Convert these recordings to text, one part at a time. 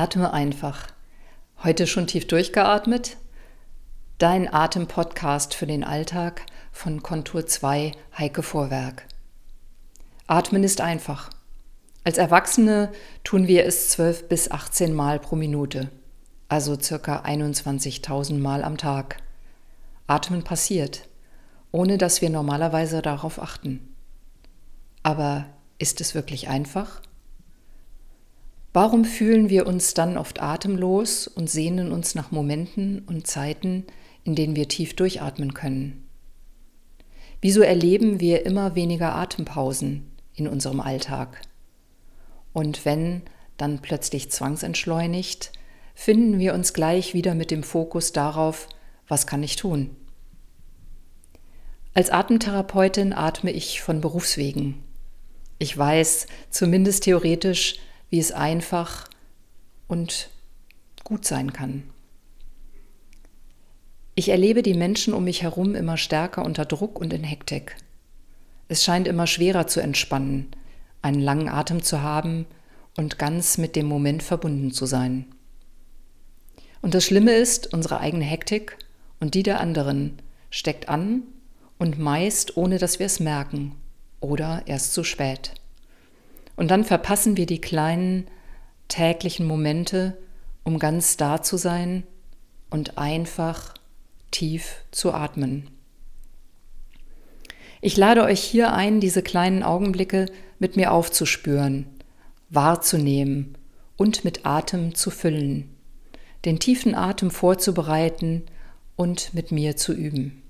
Atme einfach. Heute schon tief durchgeatmet? Dein Atem-Podcast für den Alltag von Kontur 2 Heike Vorwerk. Atmen ist einfach. Als Erwachsene tun wir es 12 bis 18 Mal pro Minute, also circa 21.000 Mal am Tag. Atmen passiert, ohne dass wir normalerweise darauf achten. Aber ist es wirklich einfach? Warum fühlen wir uns dann oft atemlos und sehnen uns nach Momenten und Zeiten, in denen wir tief durchatmen können? Wieso erleben wir immer weniger Atempausen in unserem Alltag? Und wenn dann plötzlich zwangsentschleunigt, finden wir uns gleich wieder mit dem Fokus darauf, was kann ich tun? Als Atemtherapeutin atme ich von Berufswegen. Ich weiß, zumindest theoretisch, wie es einfach und gut sein kann. Ich erlebe die Menschen um mich herum immer stärker unter Druck und in Hektik. Es scheint immer schwerer zu entspannen, einen langen Atem zu haben und ganz mit dem Moment verbunden zu sein. Und das Schlimme ist, unsere eigene Hektik und die der anderen steckt an und meist ohne dass wir es merken oder erst zu spät. Und dann verpassen wir die kleinen täglichen Momente, um ganz da zu sein und einfach tief zu atmen. Ich lade euch hier ein, diese kleinen Augenblicke mit mir aufzuspüren, wahrzunehmen und mit Atem zu füllen, den tiefen Atem vorzubereiten und mit mir zu üben.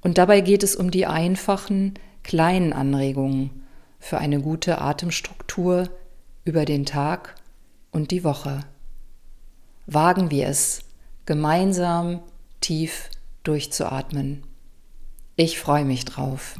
Und dabei geht es um die einfachen, kleinen Anregungen, für eine gute Atemstruktur über den Tag und die Woche. Wagen wir es, gemeinsam tief durchzuatmen. Ich freue mich drauf.